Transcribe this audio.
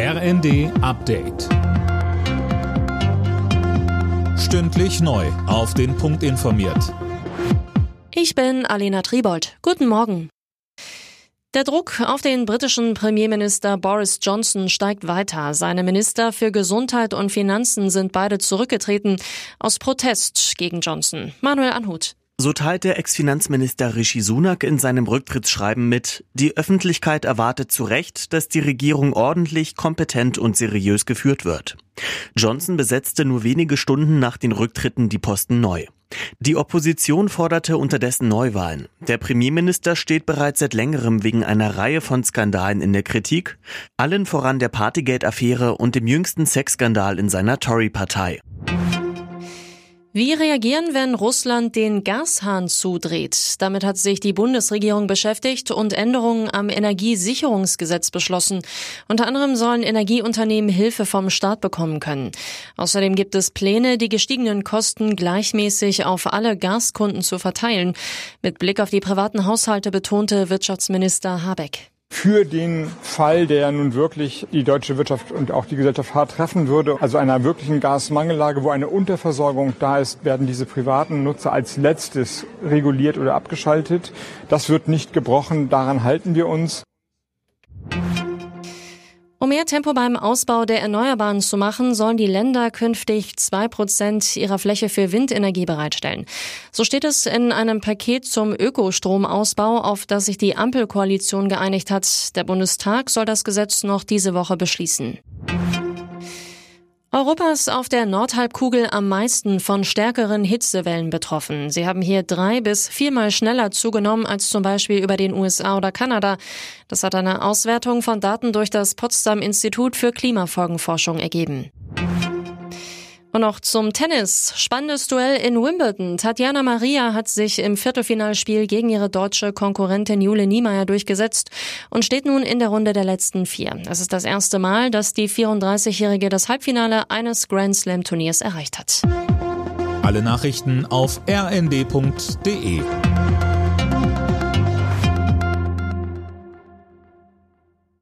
RND Update. Stündlich neu. Auf den Punkt informiert. Ich bin Alena Tribold. Guten Morgen. Der Druck auf den britischen Premierminister Boris Johnson steigt weiter. Seine Minister für Gesundheit und Finanzen sind beide zurückgetreten aus Protest gegen Johnson. Manuel Anhut. So teilt der Ex-Finanzminister Rishi Sunak in seinem Rücktrittsschreiben mit, die Öffentlichkeit erwartet zu Recht, dass die Regierung ordentlich, kompetent und seriös geführt wird. Johnson besetzte nur wenige Stunden nach den Rücktritten die Posten neu. Die Opposition forderte unterdessen Neuwahlen. Der Premierminister steht bereits seit längerem wegen einer Reihe von Skandalen in der Kritik, allen voran der Partygate-Affäre und dem jüngsten Sexskandal in seiner Tory-Partei. Wie reagieren, wenn Russland den Gashahn zudreht? Damit hat sich die Bundesregierung beschäftigt und Änderungen am Energiesicherungsgesetz beschlossen. Unter anderem sollen Energieunternehmen Hilfe vom Staat bekommen können. Außerdem gibt es Pläne, die gestiegenen Kosten gleichmäßig auf alle Gaskunden zu verteilen. Mit Blick auf die privaten Haushalte betonte Wirtschaftsminister Habeck für den Fall, der nun wirklich die deutsche Wirtschaft und auch die Gesellschaft hart treffen würde, also einer wirklichen Gasmangellage, wo eine Unterversorgung da ist, werden diese privaten Nutzer als letztes reguliert oder abgeschaltet. Das wird nicht gebrochen, daran halten wir uns. Um mehr Tempo beim Ausbau der Erneuerbaren zu machen, sollen die Länder künftig zwei Prozent ihrer Fläche für Windenergie bereitstellen. So steht es in einem Paket zum Ökostromausbau, auf das sich die Ampelkoalition geeinigt hat. Der Bundestag soll das Gesetz noch diese Woche beschließen. Europa ist auf der Nordhalbkugel am meisten von stärkeren Hitzewellen betroffen. Sie haben hier drei bis viermal schneller zugenommen als zum Beispiel über den USA oder Kanada. Das hat eine Auswertung von Daten durch das Potsdam Institut für Klimafolgenforschung ergeben. Und noch zum Tennis. Spannendes Duell in Wimbledon. Tatjana Maria hat sich im Viertelfinalspiel gegen ihre deutsche Konkurrentin Jule Niemeyer durchgesetzt und steht nun in der Runde der letzten vier. Es ist das erste Mal, dass die 34-Jährige das Halbfinale eines Grand Slam Turniers erreicht hat. Alle Nachrichten auf rnd.de